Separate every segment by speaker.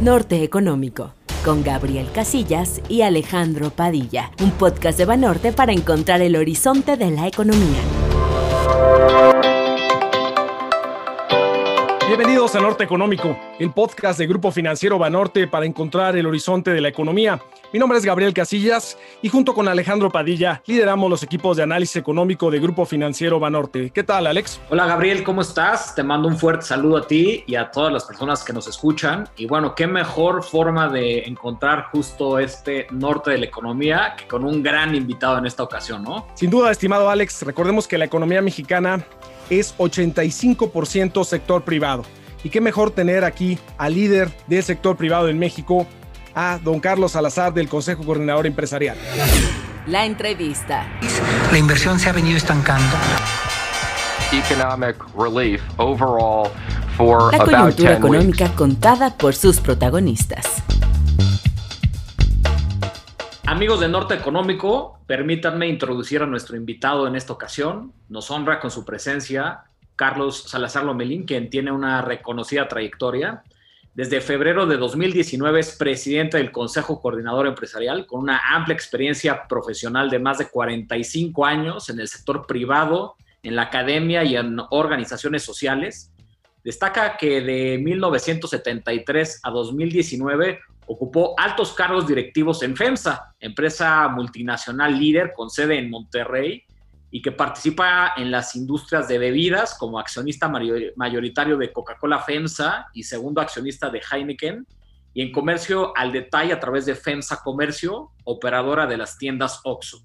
Speaker 1: Norte Económico, con Gabriel Casillas y Alejandro Padilla, un podcast de Banorte para encontrar el horizonte de la economía.
Speaker 2: Bienvenidos a Norte Económico, el podcast de Grupo Financiero Banorte para encontrar el horizonte de la economía. Mi nombre es Gabriel Casillas y junto con Alejandro Padilla lideramos los equipos de análisis económico de Grupo Financiero Banorte. ¿Qué tal, Alex?
Speaker 3: Hola, Gabriel, ¿cómo estás? Te mando un fuerte saludo a ti y a todas las personas que nos escuchan. Y bueno, qué mejor forma de encontrar justo este norte de la economía que con un gran invitado en esta ocasión, ¿no?
Speaker 2: Sin duda, estimado Alex, recordemos que la economía mexicana es 85% sector privado. Y qué mejor tener aquí al líder del sector privado en México, a don Carlos Salazar del Consejo Coordinador Empresarial.
Speaker 1: La entrevista.
Speaker 4: La inversión se ha venido estancando.
Speaker 1: Economic relief overall for La coyuntura económica contada por sus protagonistas.
Speaker 3: Amigos de Norte Económico, permítanme introducir a nuestro invitado en esta ocasión. Nos honra con su presencia Carlos Salazar Lomelín, quien tiene una reconocida trayectoria. Desde febrero de 2019 es presidente del Consejo Coordinador Empresarial, con una amplia experiencia profesional de más de 45 años en el sector privado, en la academia y en organizaciones sociales. Destaca que de 1973 a 2019 ocupó altos cargos directivos en FEMSA, empresa multinacional líder con sede en Monterrey, y que participa en las industrias de bebidas como accionista mayoritario de Coca-Cola FEMSA y segundo accionista de Heineken, y en comercio al detalle a través de FEMSA Comercio, operadora de las tiendas OXO.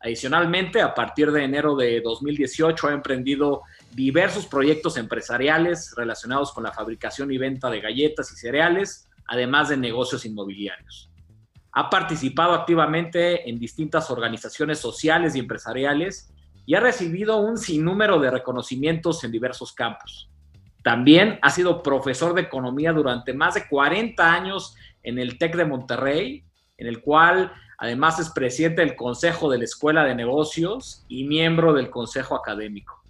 Speaker 3: Adicionalmente, a partir de enero de 2018 ha emprendido diversos proyectos empresariales relacionados con la fabricación y venta de galletas y cereales, además de negocios inmobiliarios. Ha participado activamente en distintas organizaciones sociales y empresariales y ha recibido un sinnúmero de reconocimientos en diversos campos. También ha sido profesor de economía durante más de 40 años en el TEC de Monterrey, en el cual además es presidente del Consejo de la Escuela de Negocios y miembro del Consejo Académico.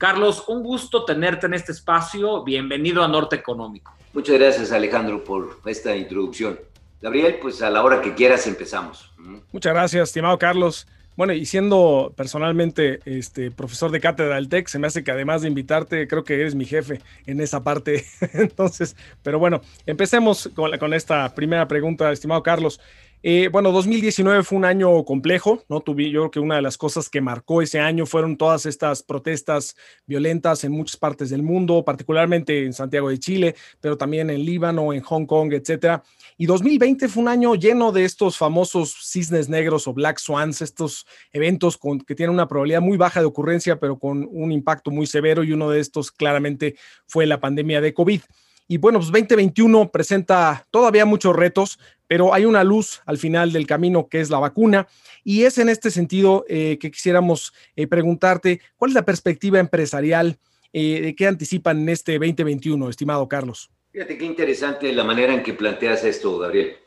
Speaker 3: Carlos, un gusto tenerte en este espacio. Bienvenido a Norte Económico.
Speaker 5: Muchas gracias Alejandro por esta introducción. Gabriel, pues a la hora que quieras empezamos.
Speaker 2: Muchas gracias, estimado Carlos. Bueno, y siendo personalmente este, profesor de cátedra del TEC, se me hace que además de invitarte, creo que eres mi jefe en esa parte. Entonces, pero bueno, empecemos con, con esta primera pregunta, estimado Carlos. Eh, bueno, 2019 fue un año complejo, ¿no? Tuve, yo creo que una de las cosas que marcó ese año fueron todas estas protestas violentas en muchas partes del mundo, particularmente en Santiago de Chile, pero también en Líbano, en Hong Kong, etcétera. Y 2020 fue un año lleno de estos famosos cisnes negros o black swans, estos eventos con, que tienen una probabilidad muy baja de ocurrencia, pero con un impacto muy severo, y uno de estos claramente fue la pandemia de COVID. Y bueno, pues 2021 presenta todavía muchos retos, pero hay una luz al final del camino que es la vacuna. Y es en este sentido eh, que quisiéramos eh, preguntarte, ¿cuál es la perspectiva empresarial eh, de qué anticipan en este 2021, estimado Carlos?
Speaker 5: Fíjate qué interesante la manera en que planteas esto, Gabriel.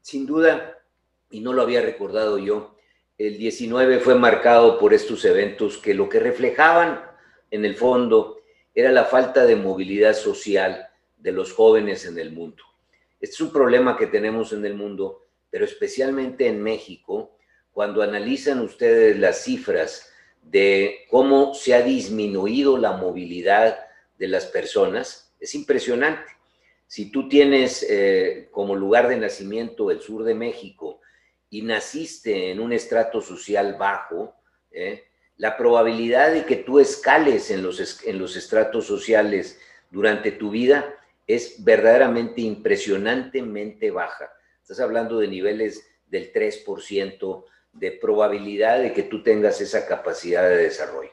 Speaker 5: sin duda, y no lo había recordado yo, el 19 fue marcado por estos eventos que lo que reflejaban en el fondo era la falta de movilidad social de los jóvenes en el mundo. Este es un problema que tenemos en el mundo, pero especialmente en México, cuando analizan ustedes las cifras de cómo se ha disminuido la movilidad de las personas, es impresionante. Si tú tienes eh, como lugar de nacimiento el sur de México y naciste en un estrato social bajo, eh, la probabilidad de que tú escales en los, en los estratos sociales durante tu vida es verdaderamente impresionantemente baja. Estás hablando de niveles del 3% de probabilidad de que tú tengas esa capacidad de desarrollo.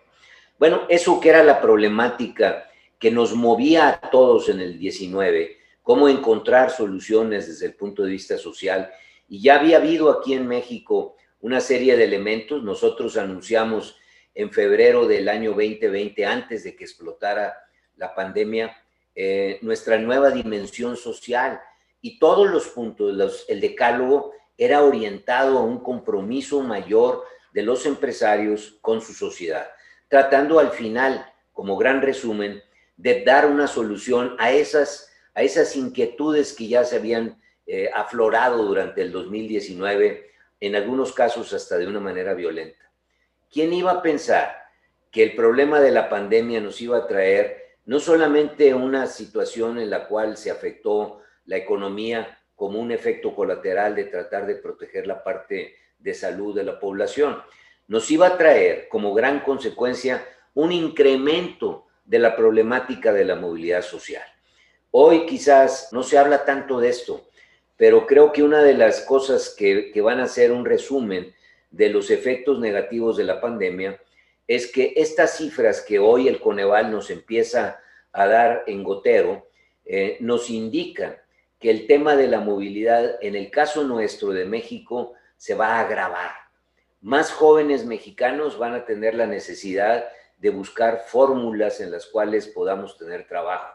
Speaker 5: Bueno, eso que era la problemática que nos movía a todos en el 19, cómo encontrar soluciones desde el punto de vista social. Y ya había habido aquí en México una serie de elementos. Nosotros anunciamos en febrero del año 2020, antes de que explotara la pandemia, eh, nuestra nueva dimensión social y todos los puntos, el decálogo era orientado a un compromiso mayor de los empresarios con su sociedad, tratando al final, como gran resumen, de dar una solución a esas, a esas inquietudes que ya se habían eh, aflorado durante el 2019, en algunos casos hasta de una manera violenta. ¿Quién iba a pensar que el problema de la pandemia nos iba a traer no solamente una situación en la cual se afectó la economía como un efecto colateral de tratar de proteger la parte de salud de la población, nos iba a traer como gran consecuencia un incremento de la problemática de la movilidad social. Hoy quizás no se habla tanto de esto, pero creo que una de las cosas que, van a ser un resumen de los efectos negativos de la pandemia es que estas cifras que hoy el Coneval nos empieza a dar en gotero eh, nos indican que el tema de la movilidad, en el caso nuestro de México, se va a agravar. Más jóvenes mexicanos van a tener la necesidad de buscar fórmulas en las cuales podamos tener trabajo.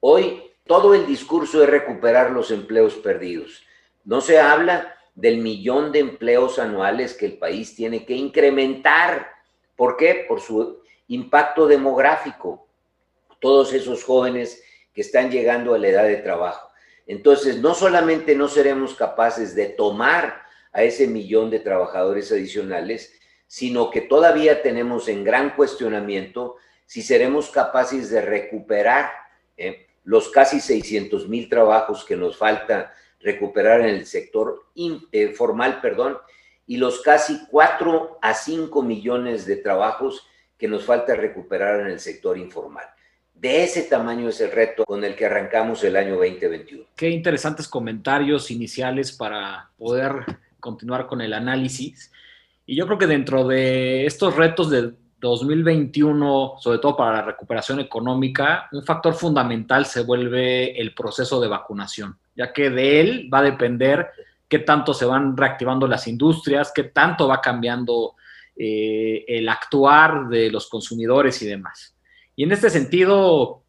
Speaker 5: Hoy todo el discurso es recuperar los empleos perdidos. No se habla del millón de empleos anuales que el país tiene que incrementar ¿Por qué? Por su impacto demográfico. Todos esos jóvenes que están llegando a la edad de trabajo. Entonces, no solamente no seremos capaces de tomar a ese millón de trabajadores adicionales, sino que todavía tenemos en gran cuestionamiento si seremos capaces de recuperar eh, los casi 600 mil trabajos que nos falta recuperar en el sector informal, eh, perdón, y los casi 4 a 5 millones de trabajos que nos falta recuperar en el sector informal. De ese tamaño es el reto con el que arrancamos el año 2021.
Speaker 3: Qué interesantes comentarios iniciales para poder continuar con el análisis. Y yo creo que dentro de estos retos de 2021, sobre todo para la recuperación económica, un factor fundamental se vuelve el proceso de vacunación, ya que de él va a depender qué tanto se van reactivando las industrias, qué tanto va cambiando eh, el actuar de los consumidores y demás. Y en este sentido,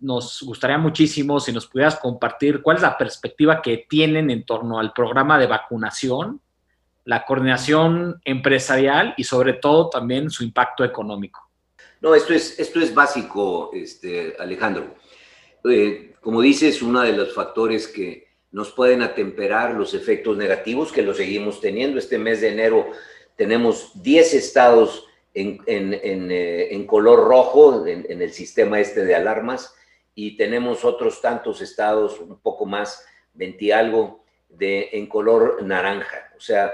Speaker 3: nos gustaría muchísimo si nos pudieras compartir cuál es la perspectiva que tienen en torno al programa de vacunación, la coordinación empresarial y sobre todo también su impacto económico.
Speaker 5: No, esto es, esto es básico, este, Alejandro. Eh, como dices, uno de los factores que, nos pueden atemperar los efectos negativos que lo seguimos teniendo. Este mes de enero tenemos 10 estados en, eh, color rojo en, el sistema este de alarmas y tenemos otros tantos estados, un poco más, 20 algo, de, en color naranja. O sea,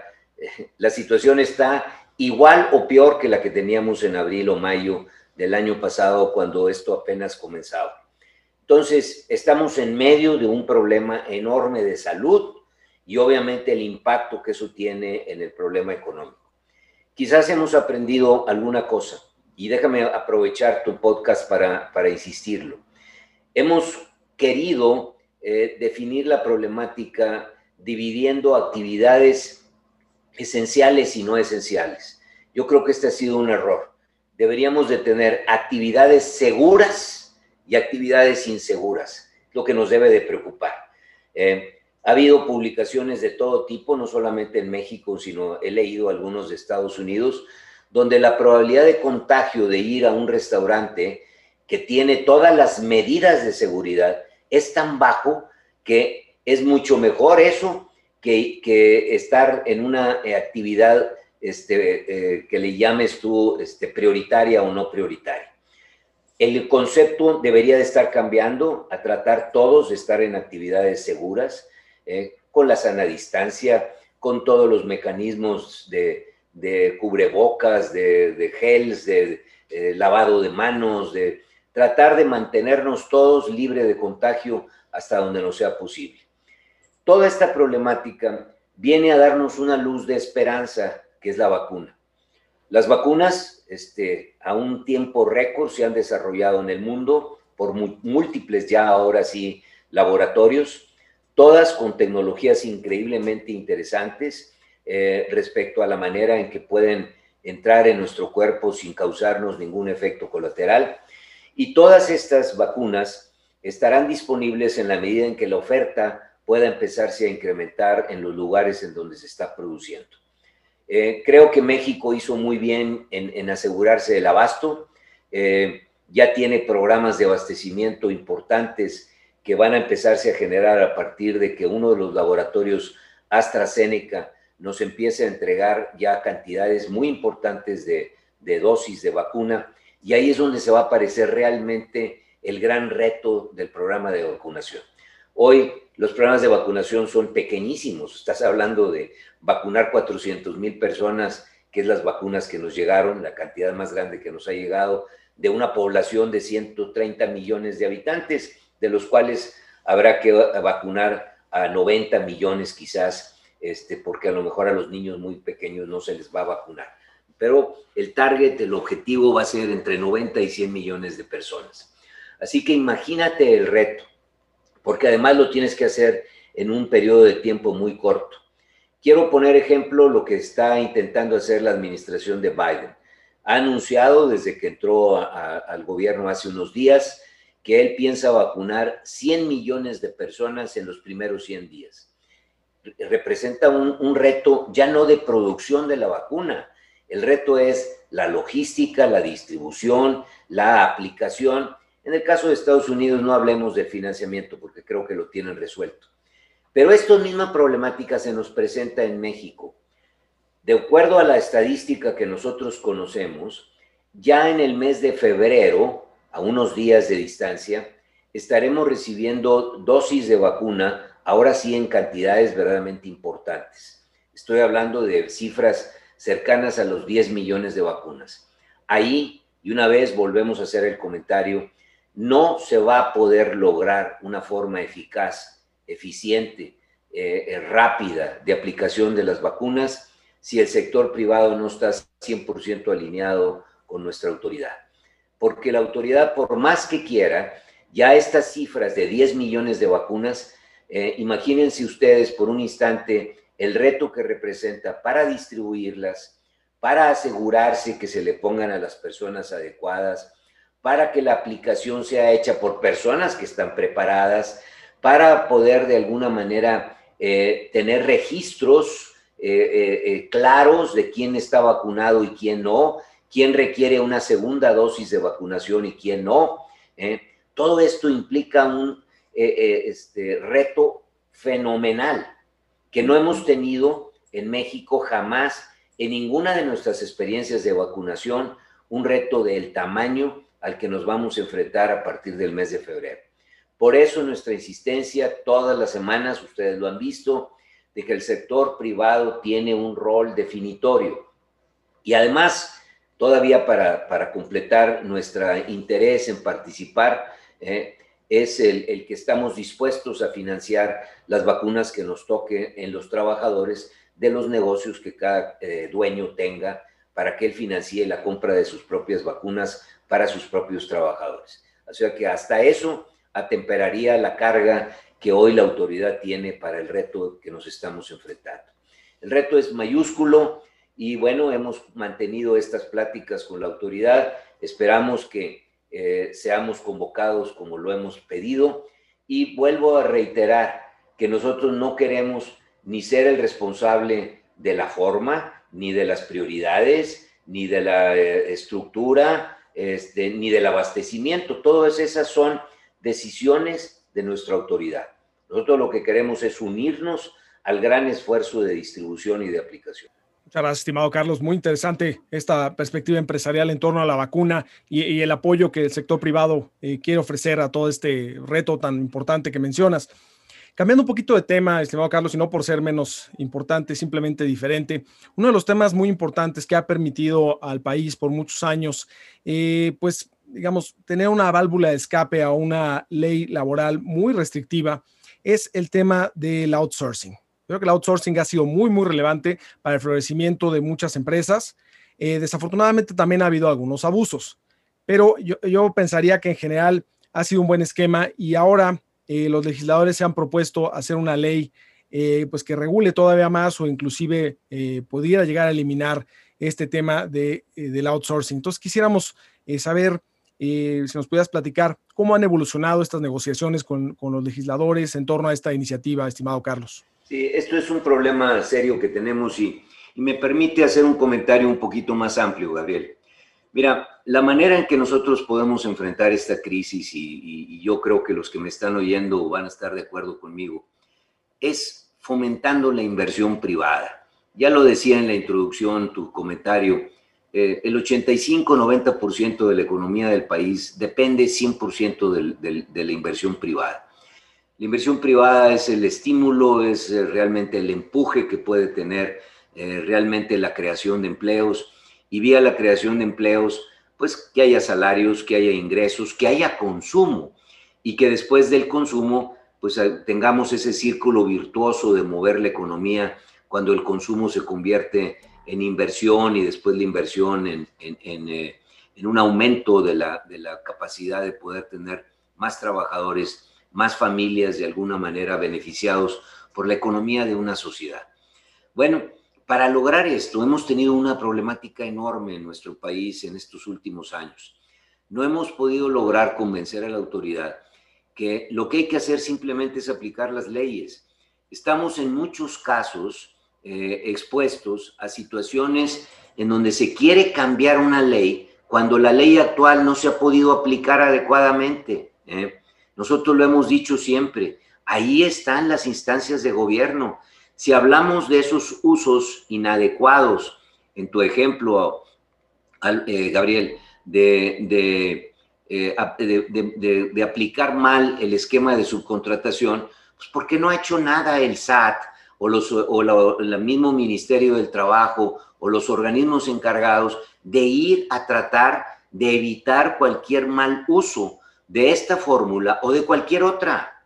Speaker 5: la situación está igual o peor que la que teníamos en abril o mayo del año pasado cuando esto apenas comenzaba. Entonces, estamos en medio de un problema enorme de salud y obviamente el impacto que eso tiene en el problema económico. Quizás hemos aprendido alguna cosa y déjame aprovechar tu podcast para, para insistirlo. Hemos querido eh, definir la problemática dividiendo actividades esenciales y no esenciales. Yo creo que este ha sido un error. Deberíamos de tener actividades seguras y actividades inseguras, lo que nos debe de preocupar. Eh, ha habido publicaciones de todo tipo, no solamente en México, sino he leído algunos de Estados Unidos, donde la probabilidad de contagio de ir a un restaurante que tiene todas las medidas de seguridad es tan bajo que es mucho mejor eso que, que estar en una actividad este, eh, que le llames tú este, prioritaria o no prioritaria. El concepto debería de estar cambiando a tratar todos de estar en actividades seguras, eh, con la sana distancia, con todos los mecanismos de, cubrebocas, de, gels, de, de lavado de manos, de tratar de mantenernos todos libres de contagio hasta donde no sea posible. Toda esta problemática viene a darnos una luz de esperanza, que es la vacuna. Las vacunas este, a un tiempo récord se han desarrollado en el mundo por múltiples ya ahora sí laboratorios, todas con tecnologías increíblemente interesantes eh, respecto a la manera en que pueden entrar en nuestro cuerpo sin causarnos ningún efecto colateral. Y todas estas vacunas estarán disponibles en la medida en que la oferta pueda empezarse a incrementar en los lugares en donde se está produciendo. Eh, creo que México hizo muy bien en, asegurarse del abasto. Eh, ya tiene programas de abastecimiento importantes que van a empezarse a generar a partir de que uno de los laboratorios AstraZeneca nos empiece a entregar ya cantidades muy importantes de, de dosis de vacuna y ahí es donde se va a aparecer realmente el gran reto del programa de vacunación. Hoy los programas de vacunación son pequeñísimos, estás hablando de vacunar 400 mil personas, que es las vacunas que nos llegaron, la cantidad más grande que nos ha llegado, de una población de 130 millones de habitantes, de los cuales habrá que vacunar a 90 millones quizás, este, porque a lo mejor a los niños muy pequeños no se les va a vacunar. Pero el target, el objetivo va a ser entre 90 y 100 millones de personas. Así que imagínate el reto, porque además lo tienes que hacer en un periodo de tiempo muy corto. Quiero poner ejemplo lo que está intentando hacer la administración de Biden. Ha anunciado desde que entró al gobierno hace unos días que él piensa vacunar 100 millones de personas en los primeros 100 días. Representa un, un reto ya no de producción de la vacuna, el reto es la logística, la distribución, la aplicación en el caso de Estados Unidos no hablemos de financiamiento porque creo que lo tienen resuelto. Pero esta misma problemática se nos presenta en México. De acuerdo a la estadística que nosotros conocemos, ya en el mes de febrero, a unos días de distancia, estaremos recibiendo dosis de vacuna, ahora sí en cantidades verdaderamente importantes. Estoy hablando de cifras cercanas a los 10 millones de vacunas. Ahí, y una vez volvemos a hacer el comentario, no se va a poder lograr una forma eficaz, eficiente, eh, eh, rápida de aplicación de las vacunas si el sector privado no está 100% alineado con nuestra autoridad. Porque la autoridad, por más que quiera, ya estas cifras de 10 millones de vacunas, eh, imagínense ustedes por un instante el reto que representa para distribuirlas, para asegurarse que se le pongan a las personas adecuadas, para que la aplicación sea hecha por personas que están preparadas, para poder de alguna manera eh, tener registros eh, eh, claros de quién está vacunado y quién no, quién requiere una segunda dosis de vacunación y quién no. Todo esto implica un este, reto fenomenal que no hemos tenido en México jamás en ninguna de nuestras experiencias de vacunación, un reto del tamaño al que nos vamos a enfrentar a partir del mes de febrero. Por eso nuestra insistencia todas las semanas, ustedes lo han visto, de que el sector privado tiene un rol definitorio. Y además, todavía para, completar nuestro interés en participar, eh, es el, el, que estamos dispuestos a financiar las vacunas que nos toque en los trabajadores de los negocios que cada eh, dueño tenga para que él financie la compra de sus propias vacunas para sus propios trabajadores. O sea que hasta eso atemperaría la carga que hoy la autoridad tiene para el reto que nos estamos enfrentando. El reto es mayúsculo y bueno, hemos mantenido estas pláticas con la autoridad. Esperamos que eh, seamos convocados como lo hemos pedido y vuelvo a reiterar que nosotros no queremos ni ser el responsable de la forma, ni de las prioridades, ni de la eh, estructura, este, ni del abastecimiento. Todas esas son decisiones de nuestra autoridad. Nosotros lo que queremos es unirnos al gran esfuerzo de distribución y de aplicación.
Speaker 2: Muchas gracias, estimado Carlos. Muy interesante esta perspectiva empresarial en torno a la vacuna y, el apoyo que el sector privado eh, quiere ofrecer a todo este reto tan importante que mencionas. Cambiando un poquito de tema, estimado Carlos, y no por ser menos importante, simplemente diferente, uno de los temas muy importantes que ha permitido al país por muchos años, eh, pues, digamos, tener una válvula de escape a una ley laboral muy restrictiva, es el tema del outsourcing. Creo que el outsourcing ha sido muy, muy relevante para el florecimiento de muchas empresas. Eh, desafortunadamente también ha habido algunos abusos, pero yo, yo pensaría que en general ha sido un buen esquema y ahora eh, los legisladores se han propuesto hacer una ley eh, pues que regule todavía más o inclusive eh, pudiera llegar a eliminar este tema de, del outsourcing. Entonces quisiéramos saber si nos pudieras platicar cómo han evolucionado estas negociaciones con, con, los legisladores en torno a esta iniciativa, estimado Carlos.
Speaker 5: Sí, esto es un problema serio que tenemos y, y me permite hacer un comentario un poquito más amplio, Gabriel. Mira, la manera en que nosotros podemos enfrentar esta crisis, y, yo creo que los que me están oyendo van a estar de acuerdo conmigo, es fomentando la inversión privada. Ya lo decía en la introducción, tu comentario, eh, el 85-90% de la economía del país depende 100% de la inversión privada. La inversión privada es el estímulo, es eh, realmente el empuje que puede tener eh, realmente la creación de empleos y vía la creación de empleos, pues que haya salarios, que haya ingresos, que haya consumo y que después del consumo, pues eh, tengamos ese círculo virtuoso de mover la economía cuando el consumo se convierte en inversión y después la inversión en, en un aumento de la, de la capacidad de poder tener más trabajadores más familias de alguna manera beneficiados por la economía de una sociedad. Bueno, para lograr esto hemos tenido una problemática enorme en nuestro país en estos últimos años. No hemos podido lograr convencer a la autoridad que lo que hay que hacer simplemente es aplicar las leyes. Estamos en muchos casos eh, expuestos a situaciones en donde se quiere cambiar una ley cuando la ley actual no se ha podido aplicar adecuadamente. ¿eh? Nosotros lo hemos dicho siempre, ahí están las instancias de gobierno. Si hablamos de esos usos inadecuados, en tu ejemplo, eh, Gabriel, eh, de, aplicar mal el esquema de subcontratación, pues ¿por qué no ha hecho nada el SAT o, los, o el mismo Ministerio del Trabajo o los organismos encargados de ir a tratar de evitar cualquier mal uso de esta fórmula o de cualquier otra.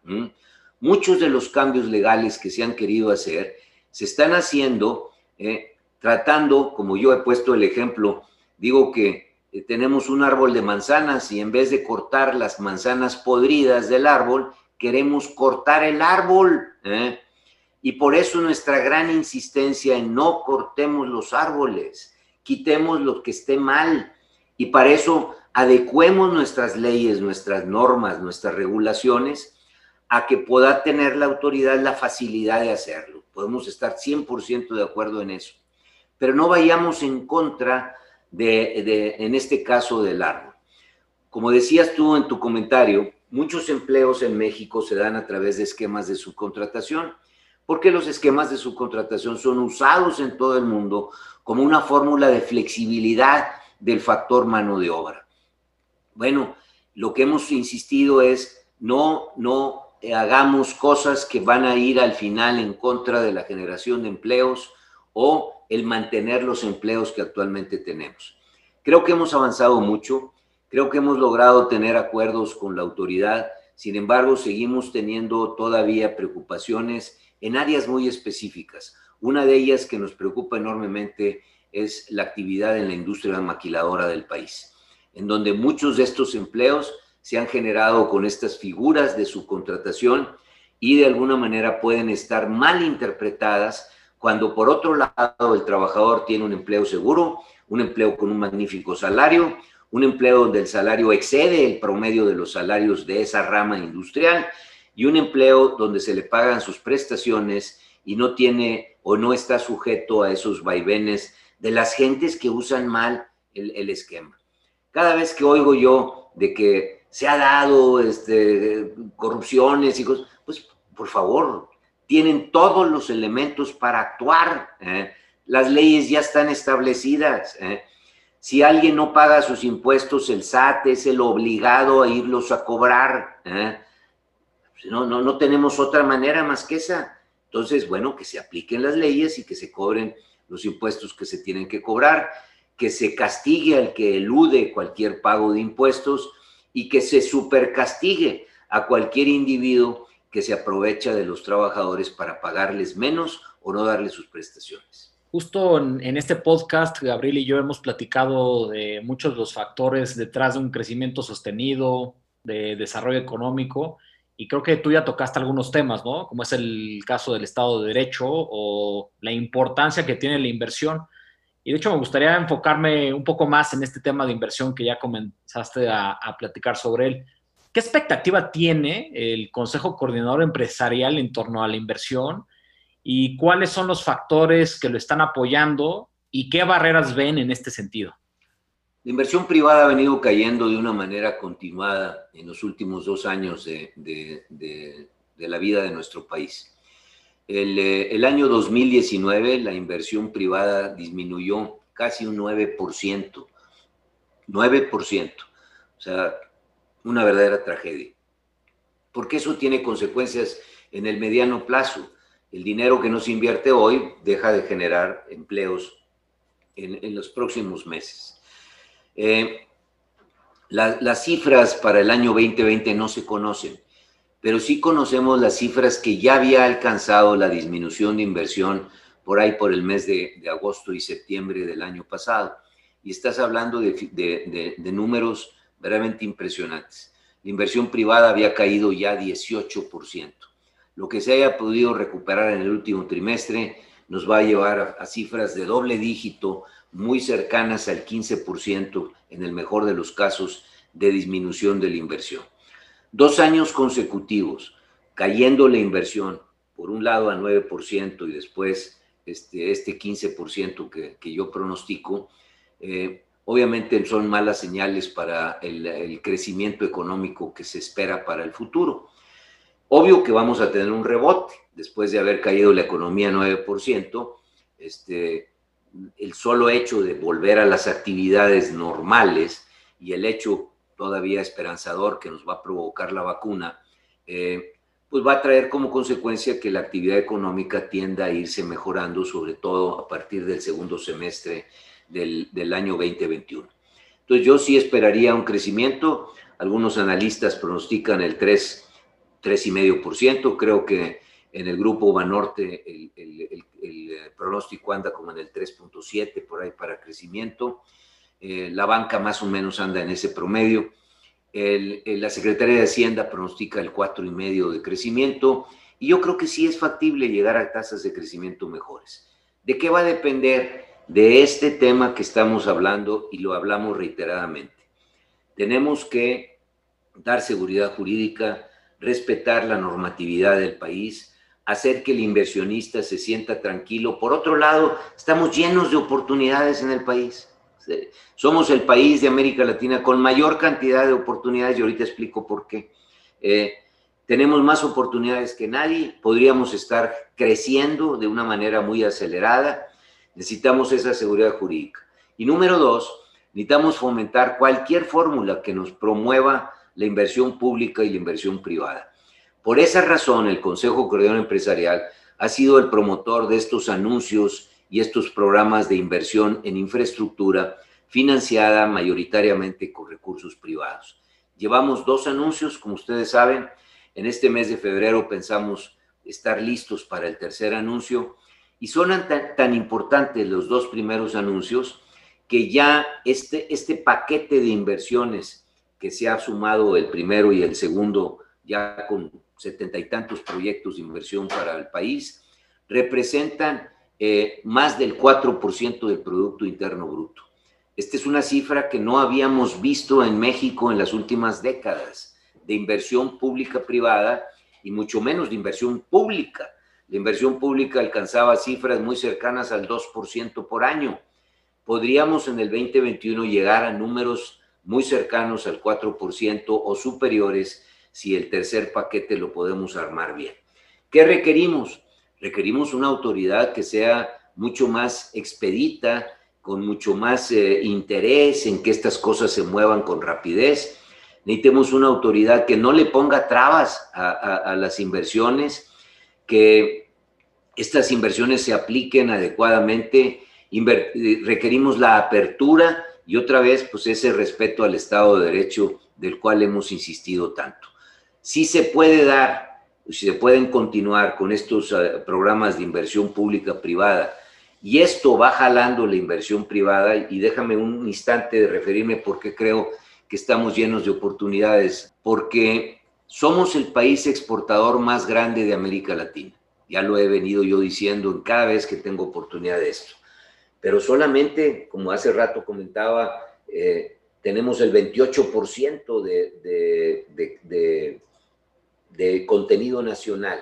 Speaker 5: Muchos de los cambios legales que se han querido hacer se están haciendo eh, tratando, como yo he puesto el ejemplo, digo que eh, tenemos un árbol de manzanas y en vez de cortar las manzanas podridas del árbol, queremos cortar el árbol. ¿eh? Y por eso nuestra gran insistencia en no cortemos los árboles, quitemos lo que esté mal. Y para eso adecuemos nuestras leyes, nuestras normas, nuestras regulaciones a que pueda tener la autoridad la facilidad de hacerlo. Podemos estar 100% de acuerdo en eso. Pero no vayamos en contra de, en este caso, del árbol. Como decías tú en tu comentario, muchos empleos en México se dan a través de esquemas de subcontratación, porque los esquemas de subcontratación son usados en todo el mundo como una fórmula de flexibilidad del factor mano de obra. Bueno, lo que hemos insistido es no, no hagamos cosas que van a ir al final en contra de la generación de empleos o el mantener los empleos que actualmente tenemos. Creo que hemos avanzado mucho, creo que hemos logrado tener acuerdos con la autoridad, sin embargo, seguimos teniendo todavía preocupaciones en áreas muy específicas. Una de ellas que nos preocupa enormemente es la actividad en la industria maquiladora del país en donde muchos de estos empleos se han generado con estas figuras de subcontratación y de alguna manera pueden estar mal interpretadas cuando por otro lado el trabajador tiene un empleo seguro, un empleo con un magnífico salario, un empleo donde el salario excede el promedio de los salarios de esa rama industrial y un empleo donde se le pagan sus prestaciones y no tiene o no está sujeto a esos vaivenes de las gentes que usan mal el, el esquema. Cada vez que oigo yo de que se ha dado este, corrupciones y cosas, pues por favor, tienen todos los elementos para actuar. ¿eh? Las leyes ya están establecidas. ¿eh? Si alguien no paga sus impuestos, el SAT es el obligado a irlos a cobrar. ¿eh? No, no, no tenemos otra manera más que esa. Entonces, bueno, que se apliquen las leyes y que se cobren los impuestos que se tienen que cobrar que se castigue al que elude cualquier pago de impuestos y que se supercastigue a cualquier individuo que se aprovecha de los trabajadores para pagarles menos o no darles sus prestaciones.
Speaker 3: Justo en, este podcast, Gabriel y yo hemos platicado de muchos de los factores detrás de un crecimiento sostenido, de desarrollo económico, y creo que tú ya tocaste algunos temas, ¿no? Como es el caso del Estado de Derecho o la importancia que tiene la inversión. Y de hecho me gustaría enfocarme un poco más en este tema de inversión que ya comenzaste a, platicar sobre él. ¿Qué expectativa tiene el Consejo Coordinador Empresarial en torno a la inversión? ¿Y cuáles son los factores que lo están apoyando? ¿Y qué barreras ven en este sentido?
Speaker 5: La inversión privada ha venido cayendo de una manera continuada en los últimos dos años de, la vida de nuestro país. El, eh, el, año 2019 la inversión privada disminuyó casi un 9%. 9%. O sea, una verdadera tragedia. Porque eso tiene consecuencias en el mediano plazo. El dinero que no se invierte hoy deja de generar empleos en los próximos meses. Eh, las cifras para el año 2020 no se conocen, pero sí conocemos las cifras que ya había alcanzado la disminución de inversión por ahí por el mes de, agosto y septiembre del año pasado. Y estás hablando de, números verdaderamente impresionantes. La inversión privada había caído ya 18%. Lo que se haya podido recuperar en el último trimestre nos va a llevar a, cifras de doble dígito muy cercanas al 15% en el mejor de los casos de disminución de la inversión. Dos años consecutivos cayendo la inversión, por un lado a 9% y después este, este 15% que, que, yo pronostico, eh, obviamente son malas señales para el, el crecimiento económico que se espera para el futuro. Obvio que vamos a tener un rebote después de haber caído la economía 9%, este, el solo hecho de volver a las actividades normales y el hecho todavía esperanzador que nos va a provocar la vacuna, eh, pues va a traer como consecuencia que la actividad económica tienda a irse mejorando, sobre todo a partir del segundo semestre del, del año 2021. Entonces yo sí esperaría un crecimiento, algunos analistas pronostican el 3, 3,5%, creo que en el grupo Banorte el, el, el, pronóstico anda como en el 3.7 por ahí para crecimiento. Eh, la banca más o menos anda en ese promedio. la Secretaría de Hacienda pronostica el 4,5 de crecimiento y yo creo que sí es factible llegar a tasas de crecimiento mejores. ¿De qué va a depender? De este tema que estamos hablando y lo hablamos reiteradamente. Tenemos que dar seguridad jurídica, respetar la normatividad del país, hacer que el inversionista se sienta tranquilo. Por otro lado, estamos llenos de oportunidades en el país. Somos el país de América Latina con mayor cantidad de oportunidades y ahorita explico por qué. Eh, tenemos más oportunidades que nadie, podríamos estar creciendo de una manera muy acelerada. Necesitamos esa seguridad jurídica. Y número dos, necesitamos fomentar cualquier fórmula que nos promueva la inversión pública y la inversión privada. Por esa razón, el Consejo Coordinador Empresarial ha sido el promotor de estos anuncios y estos programas de inversión en infraestructura financiada mayoritariamente con recursos privados. Llevamos dos anuncios, como ustedes saben. En este mes de febrero pensamos estar listos para el tercer anuncio y son tan, importantes los dos primeros anuncios que ya este, este paquete de inversiones que se ha sumado el primero y el segundo ya con setenta y tantos proyectos de inversión para el país, representan eh, más del 4% del Producto Interno Bruto. Esta es una cifra que no habíamos visto en México en las últimas décadas de inversión pública-privada y mucho menos de inversión pública. La inversión pública alcanzaba cifras muy cercanas al 2% por año. Podríamos en el 2021 llegar a números muy cercanos al 4% o superiores si el tercer paquete lo podemos armar bien. ¿Qué requerimos? Requerimos una autoridad que sea mucho más expedita, con mucho más eh, interés en que estas cosas se muevan con rapidez. Necesitemos una autoridad que no le ponga trabas a, las inversiones, que estas inversiones se apliquen adecuadamente. requerimos la apertura y otra vez, pues ese respeto al Estado de Derecho del cual hemos insistido tanto si se puede dar, si se pueden continuar con estos eh, programas de inversión pública privada y esto va jalando la inversión privada y déjame un instante de referirme porque creo que estamos llenos de oportunidades, porque somos el país exportador más grande de América Latina. Ya lo he venido yo diciendo en cada vez que tengo oportunidad de esto. Pero solamente, como hace rato comentaba, eh, tenemos el 28% de, de de contenido nacional,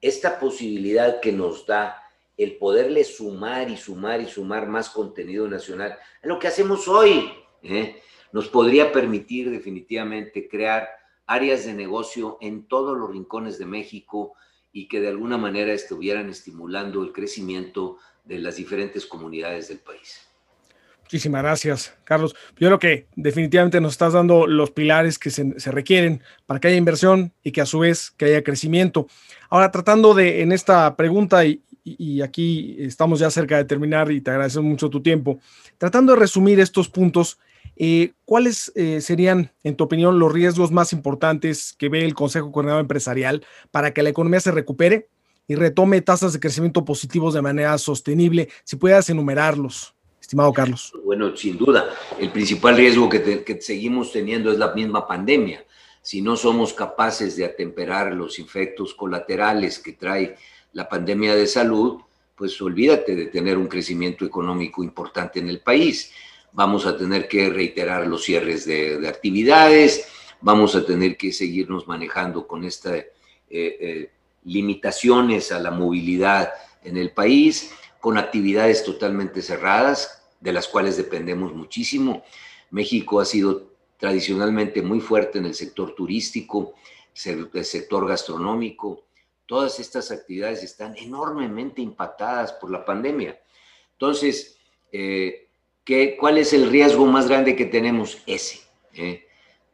Speaker 5: esta posibilidad que nos da el poderle sumar y sumar y sumar más contenido nacional, es lo que hacemos hoy ¿eh? nos podría permitir definitivamente crear áreas de negocio en todos los rincones de México y que de alguna manera estuvieran estimulando el crecimiento de las diferentes comunidades del país.
Speaker 2: Muchísimas gracias, Carlos. Yo creo que definitivamente nos estás dando los pilares que se, requieren para que haya inversión y que a su vez que haya crecimiento. Ahora, tratando de, en esta pregunta, y, aquí estamos ya cerca de terminar y te agradezco mucho tu tiempo, tratando de resumir estos puntos, eh, ¿cuáles eh, serían, en tu opinión, los riesgos más importantes que ve el Consejo Coordinador Empresarial para que la economía se recupere y retome tasas de crecimiento positivos de manera sostenible? Si puedas enumerarlos estimado Carlos?
Speaker 5: Bueno, sin duda, el principal riesgo que, seguimos teniendo es la misma pandemia. Si no somos capaces de atemperar los efectos colaterales que trae la pandemia de salud, pues olvídate de tener un crecimiento económico importante en el país. Vamos a tener que reiterar los cierres de, actividades, vamos a tener que seguirnos manejando con estas eh, eh, limitaciones a la movilidad en el país con actividades totalmente cerradas, de las cuales dependemos muchísimo. México ha sido tradicionalmente muy fuerte en el sector turístico, el sector gastronómico. Todas estas actividades están enormemente impactadas por la pandemia. Entonces, eh, ¿qué, ¿cuál es el riesgo más grande que tenemos? Ese. ¿eh?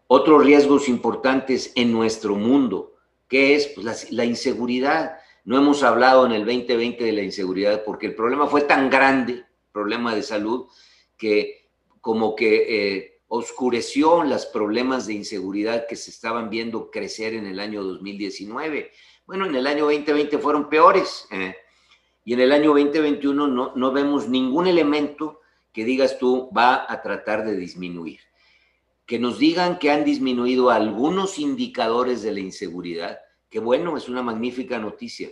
Speaker 5: Otros riesgos importantes en nuestro mundo, que es pues, la, la inseguridad. No hemos hablado en el 2020 de la inseguridad porque el problema fue tan grande, problema de salud, que como que eh, oscureció los problemas de inseguridad que se estaban viendo crecer en el año 2019. Bueno, en el año 2020 fueron peores. ¿eh? y en el año 2021 no, no vemos ningún elemento que digas tú va a tratar de disminuir. Que nos digan que han disminuido algunos indicadores de la inseguridad, que bueno, es una magnífica noticia.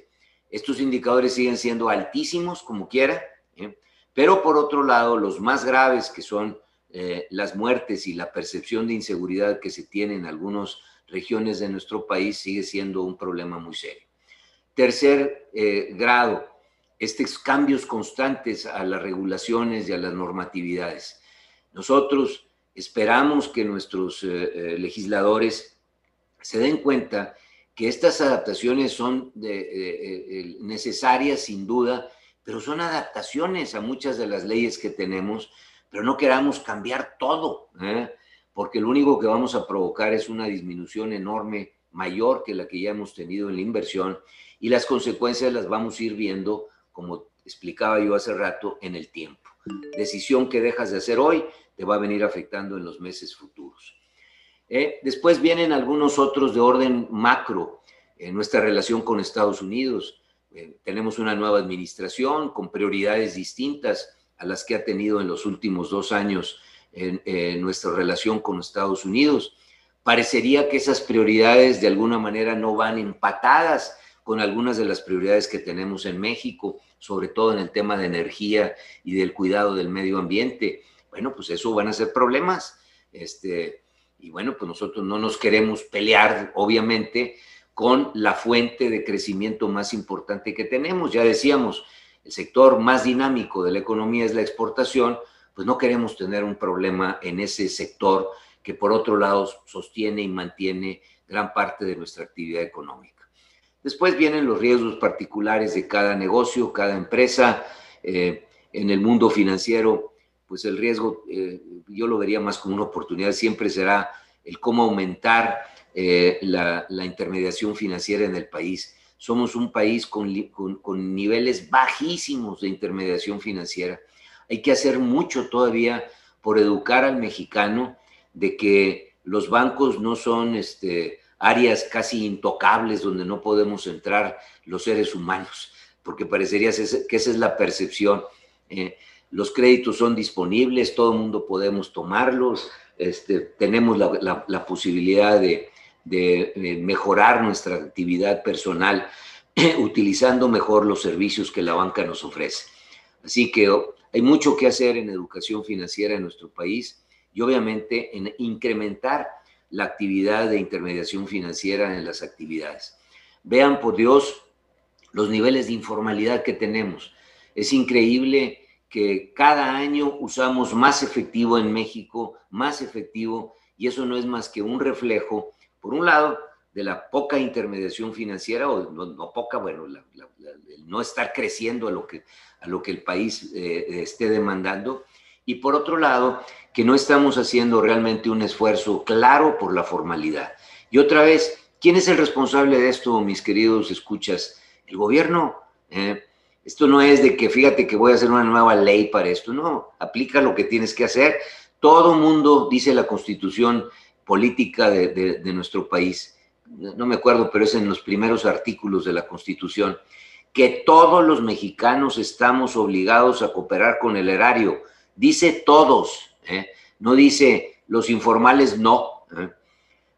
Speaker 5: Estos indicadores siguen siendo altísimos, como quiera, ¿eh? pero por otro lado, los más graves, que son eh, las muertes y la percepción de inseguridad que se tiene en algunas regiones de nuestro país, sigue siendo un problema muy serio. Tercer eh, grado, estos cambios constantes a las regulaciones y a las normatividades. Nosotros esperamos que nuestros legisladores se den cuenta que estas adaptaciones son necesarias sin duda, pero son adaptaciones a muchas de las leyes que tenemos, pero no queramos cambiar todo, ¿eh? porque lo único que vamos a provocar es una disminución enorme, mayor que la que ya hemos tenido en la inversión, y las consecuencias las vamos a ir viendo, como explicaba yo hace rato, en el tiempo. Decisión que dejas de hacer hoy te va a venir afectando en los meses futuros. ¿Eh? después vienen algunos otros de orden macro en nuestra relación con Estados Unidos. Eh, tenemos una nueva administración con prioridades distintas a las que ha tenido en los últimos dos años en, nuestra relación con Estados Unidos. Parecería que esas prioridades de alguna manera no van empatadas con algunas de las prioridades que tenemos en México, sobre todo en el tema de energía y del cuidado del medio ambiente. Bueno, pues eso van a ser problemas. Este, y bueno, pues nosotros no nos queremos pelear, obviamente, con la fuente de crecimiento más importante que tenemos. Ya decíamos, el sector más dinámico de la economía es la exportación, pues no queremos tener un problema en ese sector que por otro lado sostiene y mantiene gran parte de nuestra actividad económica. Después vienen los riesgos particulares de cada negocio, cada empresa. Eh, en el mundo financiero pues el riesgo, eh, yo lo vería más como una oportunidad, siempre será el cómo aumentar eh, la, intermediación financiera en el país. Somos un país con, con, niveles bajísimos de intermediación financiera. Hay que hacer mucho todavía por educar al mexicano de que los bancos no son este, áreas casi intocables donde no podemos entrar los seres humanos, porque parecería que esa es la percepción. Eh, los créditos son disponibles, todo el mundo podemos tomarlos, este, tenemos la, posibilidad de, mejorar nuestra actividad personal utilizando mejor los servicios que la banca nos ofrece. Así que oh, hay mucho que hacer en educación financiera en nuestro país y obviamente en incrementar la actividad de intermediación financiera en las actividades. Vean, por Dios, los niveles de informalidad que tenemos. Es increíble que cada año usamos más efectivo en México, más efectivo, y eso no es más que un reflejo, por un lado, de la poca intermediación financiera, o no, poca, bueno, no estar creciendo a lo que, a lo que el país eh, esté demandando, y por otro lado, que no estamos haciendo realmente un esfuerzo claro por la formalidad. Y otra vez, ¿quién es el responsable de esto, mis queridos escuchas? El gobierno. ¿eh? Esto no es de que fíjate que voy a hacer una nueva ley para esto, no, aplica lo que tienes que hacer. Todo mundo, dice la constitución política de, nuestro país, no me acuerdo, pero es en los primeros artículos de la constitución, que todos los mexicanos estamos obligados a cooperar con el erario. Dice todos, ¿eh? no dice los informales no. ¿eh?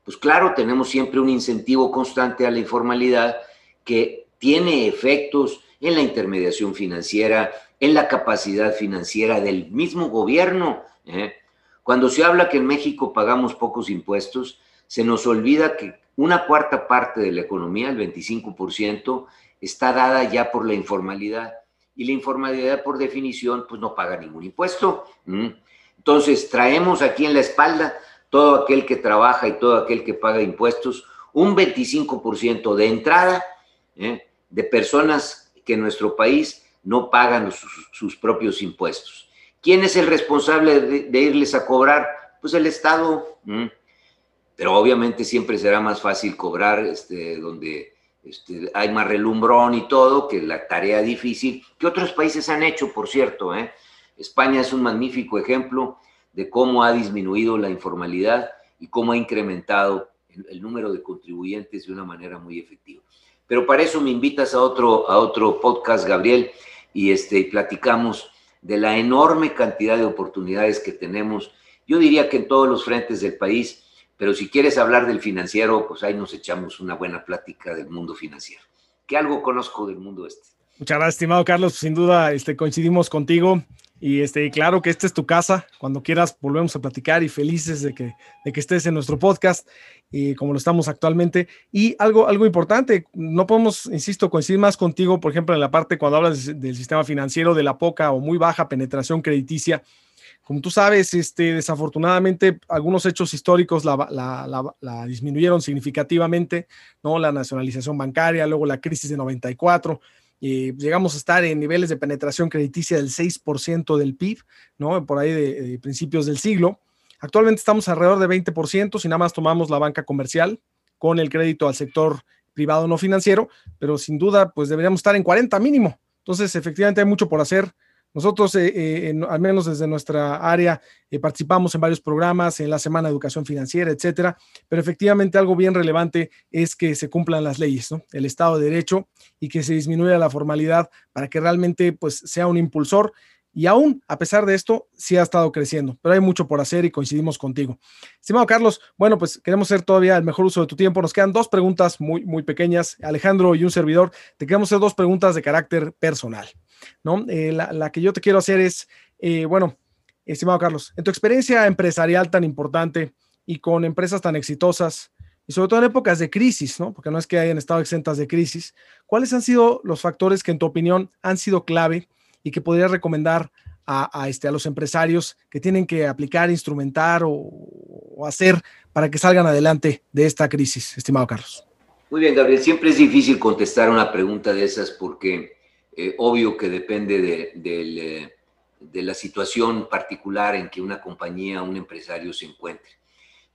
Speaker 5: Pues claro, tenemos siempre un incentivo constante a la informalidad que tiene efectos en la intermediación financiera, en la capacidad financiera del mismo gobierno. ¿eh? Cuando se habla que en México pagamos pocos impuestos, se nos olvida que una cuarta parte de la economía, el 25%, está dada ya por la informalidad. Y la informalidad, por definición, pues no paga ningún impuesto. Entonces, traemos aquí en la espalda todo aquel que trabaja y todo aquel que paga impuestos, un 25% de entrada ¿eh? de personas que nuestro país no pagan sus, propios impuestos. ¿Quién es el responsable de, irles a cobrar? Pues el Estado. Pero obviamente siempre será más fácil cobrar este, donde este, hay más relumbrón y todo, que la tarea difícil, que otros países han hecho, por cierto. ¿eh? España es un magnífico ejemplo de cómo ha disminuido la informalidad y cómo ha incrementado el número de contribuyentes de una manera muy efectiva. Pero para eso me invitas a otro, a otro podcast, Gabriel, y este, platicamos de la enorme cantidad de oportunidades que tenemos. Yo diría que en todos los frentes del país, pero si quieres hablar del financiero, pues ahí nos echamos una buena plática del mundo financiero, que algo conozco del mundo este.
Speaker 2: Muchas gracias, estimado Carlos. Sin duda, este, coincidimos contigo. Y este, claro que esta es tu casa. Cuando quieras, volvemos a platicar y felices de que, de que estés en nuestro podcast, y como lo estamos actualmente. Y algo, algo importante, no podemos, insisto, coincidir más contigo, por ejemplo, en la parte cuando hablas del sistema financiero, de la poca o muy baja penetración crediticia. Como tú sabes, este, desafortunadamente algunos hechos históricos la, disminuyeron significativamente, ¿no? La nacionalización bancaria, luego la crisis de 94, llegamos a estar en niveles de penetración crediticia del 6% del PIB, ¿no? Por ahí de, principios del siglo. Actualmente estamos alrededor de 20% si nada más tomamos la banca comercial con el crédito al sector privado no financiero, pero sin duda pues deberíamos estar en 40 mínimo. Entonces, efectivamente hay mucho por hacer nosotros, eh, eh, al menos desde nuestra área, eh, participamos en varios programas, en la Semana de Educación Financiera, etcétera, pero efectivamente algo bien relevante es que se cumplan las leyes, ¿no? el Estado de Derecho y que se disminuya la formalidad para que realmente pues, sea un impulsor. Y aún, a pesar de esto, sí ha estado creciendo, pero hay mucho por hacer y coincidimos contigo. Estimado Carlos, bueno, pues queremos hacer todavía el mejor uso de tu tiempo. Nos quedan dos preguntas muy, muy pequeñas. Alejandro y un servidor, te queremos hacer dos preguntas de carácter personal. ¿no? Eh, la, que yo te quiero hacer es, eh, bueno, estimado Carlos, en tu experiencia empresarial tan importante y con empresas tan exitosas, y sobre todo en épocas de crisis, ¿no? Porque no es que hayan estado exentas de crisis, ¿cuáles han sido los factores que en tu opinión han sido clave y que podrías recomendar a, este, a los empresarios que tienen que aplicar, instrumentar o, hacer para que salgan adelante de esta crisis, estimado Carlos?
Speaker 5: Muy bien, Gabriel. Siempre es difícil contestar una pregunta de esas porque eh, obvio que depende eh, de, la situación particular en que una compañía, un empresario se encuentre.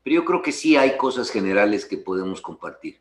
Speaker 5: Pero yo creo que sí hay cosas generales que podemos compartir.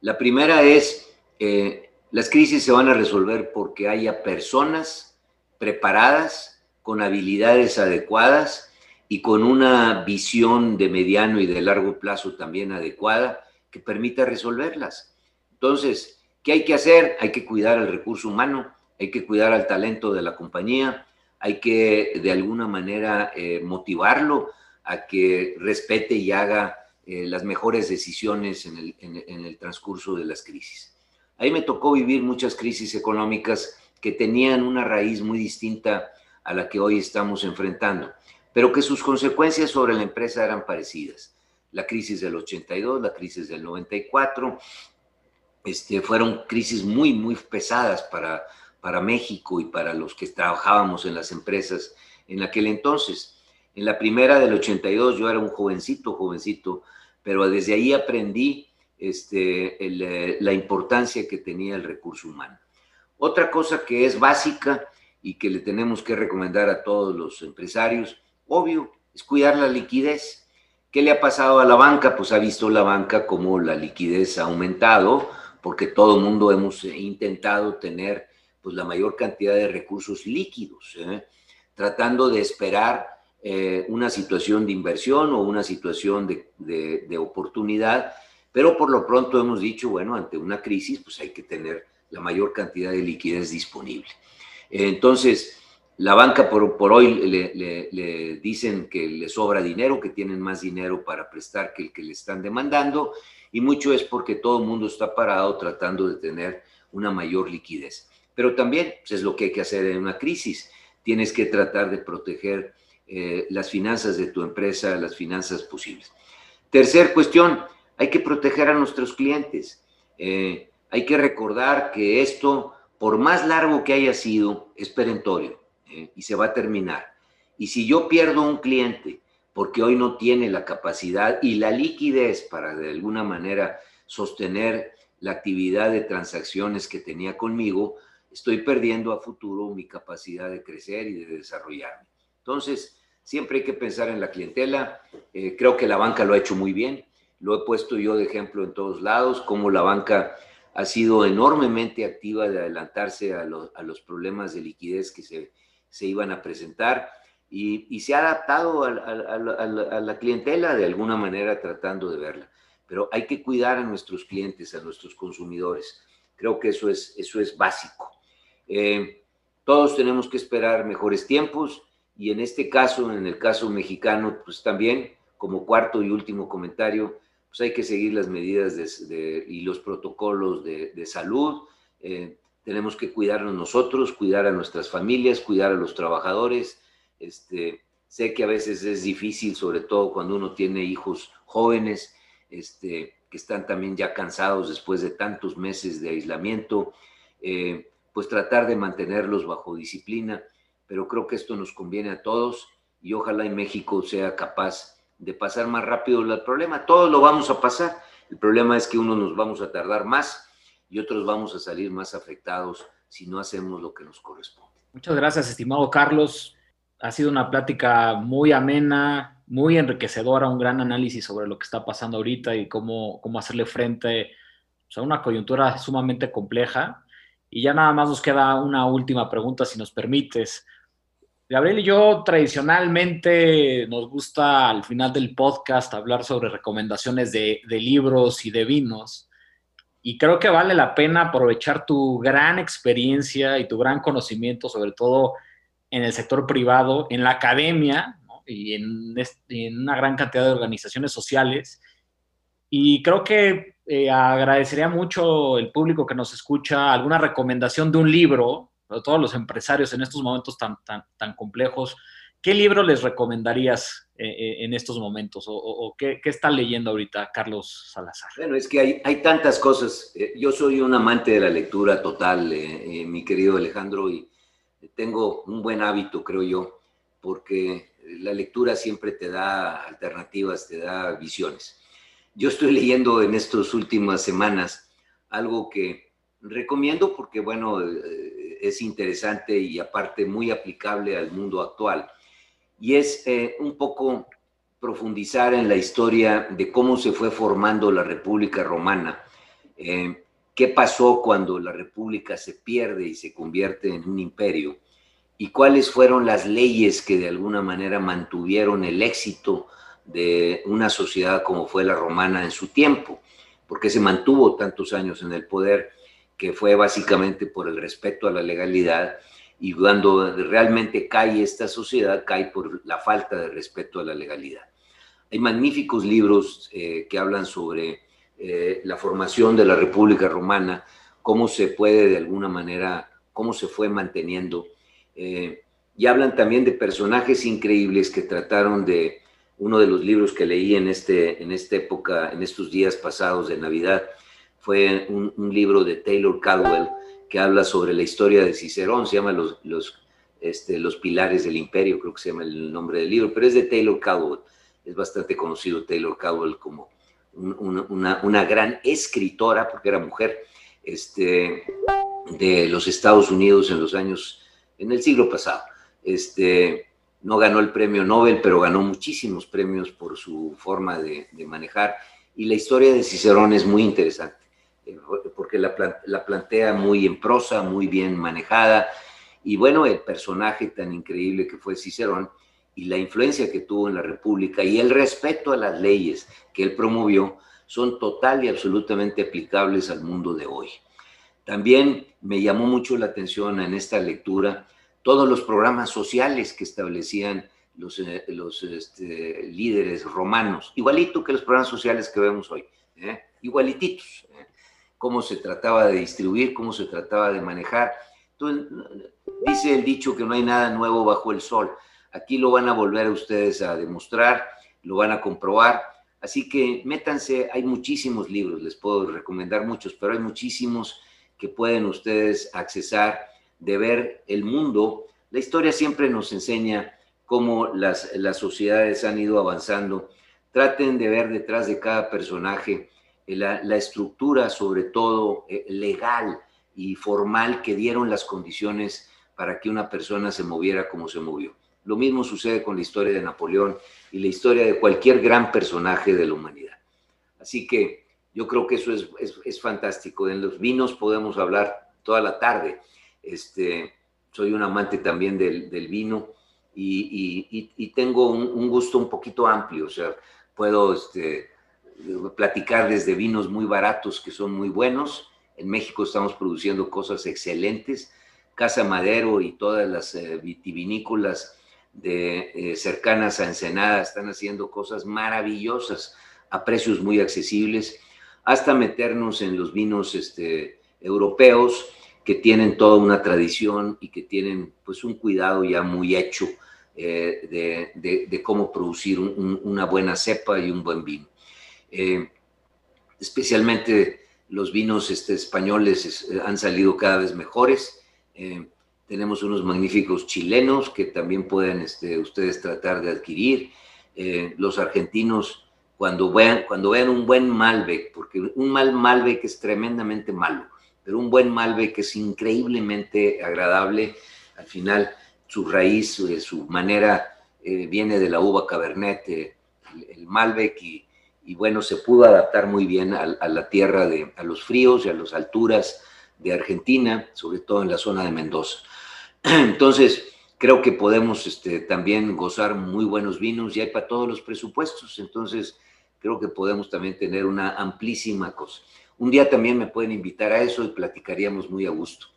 Speaker 5: La primera es, eh, las crisis se van a resolver porque haya personas preparadas, con habilidades adecuadas y con una visión de mediano y de largo plazo también adecuada que permita resolverlas. Entonces, ¿Qué hay que hacer? Hay que cuidar al recurso humano, hay que cuidar al talento de la compañía, hay que de alguna manera eh, motivarlo a que respete y haga eh, las mejores decisiones en el, en el transcurso de las crisis. Ahí me tocó vivir muchas crisis económicas que tenían una raíz muy distinta a la que hoy estamos enfrentando, pero que sus consecuencias sobre la empresa eran parecidas. La crisis del 82, la crisis del 94, este, fueron crisis muy, muy pesadas para, para México y para los que trabajábamos en las empresas en aquel entonces. En la primera del 82 yo era un jovencito, jovencito, pero desde ahí aprendí este, eh, la importancia que tenía el recurso humano. Otra cosa que es básica y que le tenemos que recomendar a todos los empresarios, obvio, es cuidar la liquidez. ¿Qué le ha pasado a la banca? Pues ha visto la banca como la liquidez ha aumentado, porque todo el mundo hemos intentado tener pues, la mayor cantidad de recursos líquidos, ¿eh? tratando de esperar eh, una situación de inversión o una situación de, de oportunidad, pero por lo pronto hemos dicho, bueno, ante una crisis, pues hay que tener la mayor cantidad de liquidez disponible. Entonces, la banca por, por hoy le, dicen que le sobra dinero, que tienen más dinero para prestar que el que le están demandando, y mucho es porque todo el mundo está parado tratando de tener una mayor liquidez. Pero también pues, es lo que hay que hacer en una crisis. Tienes que tratar de proteger eh, las finanzas de tu empresa, las finanzas posibles. Tercer cuestión, hay que proteger a nuestros clientes. Eh, hay que recordar que esto, por más largo que haya sido, es perentorio eh, y se va a terminar. Y si yo pierdo un cliente porque hoy no tiene la capacidad y la liquidez para de alguna manera sostener la actividad de transacciones que tenía conmigo, estoy perdiendo a futuro mi capacidad de crecer y de desarrollarme. Entonces, siempre hay que pensar en la clientela. Eh, creo que la banca lo ha hecho muy bien. Lo he puesto yo de ejemplo en todos lados, como la banca ha sido enormemente activa de adelantarse a, los problemas de liquidez que se, se iban a presentar y, se ha adaptado a, la clientela de alguna manera tratando de verla. Pero hay que cuidar a nuestros clientes, a nuestros consumidores. Creo que eso es, eso es básico. Eh, todos tenemos que esperar mejores tiempos y en este caso, en el caso mexicano, pues también, como cuarto y último comentario, pues hay que seguir las medidas y los protocolos de, salud. Eh, tenemos que cuidarnos nosotros, cuidar a nuestras familias, cuidar a los trabajadores. Este, sé que a veces es difícil, sobre todo cuando uno tiene hijos jóvenes, este, que están también ya cansados después de tantos meses de aislamiento, eh, pues tratar de mantenerlos bajo disciplina. Pero creo que esto nos conviene a todos y ojalá en México sea capaz de pasar más rápido el problema. Todos lo vamos a pasar. El problema es que unos nos vamos a tardar más y otros vamos a salir más afectados si no hacemos lo que nos corresponde.
Speaker 3: Muchas gracias, estimado Carlos. Ha sido una plática muy amena, muy enriquecedora, un gran análisis sobre lo que está pasando ahorita y cómo, cómo hacerle frente a una coyuntura sumamente compleja. Y ya nada más nos queda una última pregunta, si nos permites. Gabriel y yo tradicionalmente nos gusta al final del podcast hablar sobre recomendaciones de, libros y de vinos. Y creo que vale la pena aprovechar tu gran experiencia y tu gran conocimiento, sobre todo en el sector privado, en la academia y en, una gran cantidad de organizaciones sociales. Y creo que eh, agradecería mucho el público que nos escucha alguna recomendación de un libro todos los empresarios en estos momentos tan, tan, tan complejos, ¿qué libro les recomendarías eh, eh, en estos momentos? ¿O, qué, qué, está leyendo ahorita Carlos Salazar?
Speaker 5: Bueno, es que hay, hay tantas cosas. Eh, yo soy un amante de la lectura total, mi querido Alejandro, y tengo un buen hábito, creo yo, porque la lectura siempre te da alternativas, te da visiones. Yo estoy leyendo en estas últimas semanas algo que recomiendo porque, bueno, es interesante y aparte muy aplicable al mundo actual. Y es eh, un poco profundizar en la historia de cómo se fue formando la República Romana, eh, qué pasó cuando la República se pierde y se convierte en un imperio, y cuáles fueron las leyes que de alguna manera mantuvieron el éxito de una sociedad como fue la romana en su tiempo, porque se mantuvo tantos años en el poder que fue básicamente por el respeto a la legalidad y cuando realmente cae esta sociedad, cae por la falta de respeto a la legalidad. Hay magníficos libros eh, que hablan sobre eh, la formación de la República Romana, cómo se puede de alguna manera, cómo se fue manteniendo. Eh, y hablan también de personajes increíbles que trataron de, uno de los libros que leí en, este, en esta época, en estos días pasados de Navidad, fue un, libro de Taylor Caldwell que habla sobre la historia de Cicerón, se llama Los, los, este, los Pilares del Imperio, creo que se llama el nombre del libro, pero es de Taylor Caldwell. Es bastante conocido Taylor Caldwell como una, una, gran escritora, porque era mujer, este, de los Estados Unidos en los años, en el siglo pasado. Este, no ganó el premio Nobel, pero ganó muchísimos premios por su forma de, manejar. Y la historia de Cicerón es muy interesante, porque la, la, plantea muy en prosa, muy bien manejada. Y bueno, el personaje tan increíble que fue Cicerón y la influencia que tuvo en la República y el respeto a las leyes que él promovió son total y absolutamente aplicables al mundo de hoy. También me llamó mucho la atención en esta lectura todos los programas sociales que establecían los, eh, los este, líderes romanos, igualito que los programas sociales que vemos hoy, ¿eh? igualititos, ¿eh? Cómo se trataba de distribuir, cómo se trataba de manejar. Entonces, dice el dicho que no hay nada nuevo bajo el sol. Aquí lo van a volver ustedes a demostrar, lo van a comprobar. Así que métanse, hay muchísimos libros, les puedo recomendar muchos, pero hay muchísimos que pueden ustedes accesar de ver el mundo, la historia siempre nos enseña cómo las, las sociedades han ido avanzando. Traten de ver detrás de cada personaje la, la estructura, sobre todo eh, legal y formal, que dieron las condiciones para que una persona se moviera como se movió. Lo mismo sucede con la historia de Napoleón y la historia de cualquier gran personaje de la humanidad. Así que yo creo que eso es, es, es fantástico. En los vinos podemos hablar toda la tarde este, soy un amante también del, vino y, tengo un, gusto un poquito amplio, o sea, puedo este, platicar desde vinos muy baratos que son muy buenos. En México estamos produciendo cosas excelentes. Casa Madero y todas las eh, vitivinícolas de, eh, cercanas a Ensenada están haciendo cosas maravillosas a precios muy accesibles, hasta meternos en los vinos este, europeos que tienen toda una tradición y que tienen pues un cuidado ya muy hecho eh, de, cómo producir una buena cepa y un buen vino. Eh, especialmente los vinos este, españoles han salido cada vez mejores. Eh, tenemos unos magníficos chilenos que también pueden este, ustedes tratar de adquirir. los argentinos, cuando vean, cuando vean un buen Malbec, porque un mal Malbec es tremendamente malo pero un buen Malbec es increíblemente agradable. Al final, su raíz, eh, su manera eh, viene de la uva Cabernet, eh, el, Malbec, y, bueno, se pudo adaptar muy bien a, la tierra, de, a los fríos y a las alturas de Argentina, sobre todo en la zona de Mendoza. Entonces, creo que podemos este, también gozar muy buenos vinos y hay para todos los presupuestos. Entonces, creo que podemos también tener una amplísima cosa. Un día también me pueden invitar a eso y platicaríamos muy a gusto.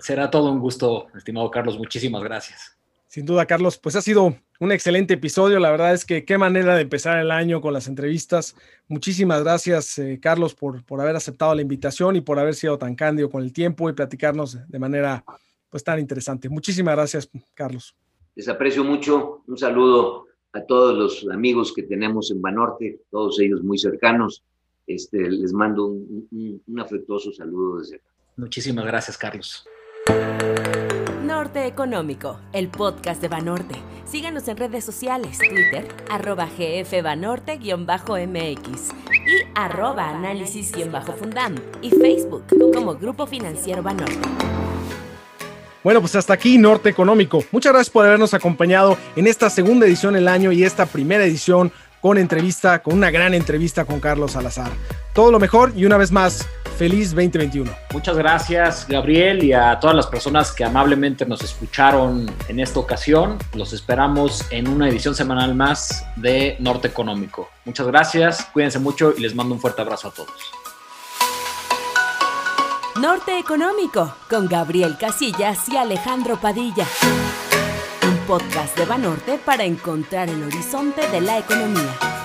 Speaker 3: Será todo un gusto, estimado Carlos. Muchísimas gracias.
Speaker 2: Sin duda, Carlos, pues ha sido un excelente episodio. La verdad es que qué manera de empezar el año con las entrevistas. Muchísimas gracias, eh, Carlos, por, por haber aceptado la invitación y por haber sido tan cándido con el tiempo y platicarnos de manera pues tan interesante. Muchísimas gracias, Carlos.
Speaker 5: Les aprecio mucho. Un saludo a todos los amigos que tenemos en Banorte, todos ellos muy cercanos este, les mando un, afectuoso saludo desde acá.
Speaker 3: Muchísimas gracias, Carlos.
Speaker 1: Norte Económico, el podcast de Banorte. Síganos en redes sociales, Twitter, arroba gfbanorte-mx y arroba análisis-fundam y Facebook como Grupo Financiero Banorte.
Speaker 2: Bueno, pues hasta aquí Norte Económico. Muchas gracias por habernos acompañado en esta segunda edición del año y esta primera edición con entrevista, con una gran entrevista con Carlos Salazar. Todo lo mejor y una vez más, feliz 2021.
Speaker 3: Muchas gracias, Gabriel, y a todas las personas que amablemente nos escucharon en esta ocasión. Los esperamos en una edición semanal más de Norte Económico. Muchas gracias, cuídense mucho y les mando un fuerte abrazo a todos.
Speaker 1: Norte Económico con Gabriel Casillas y Alejandro Padilla podcast de Banorte para encontrar el horizonte de la economía.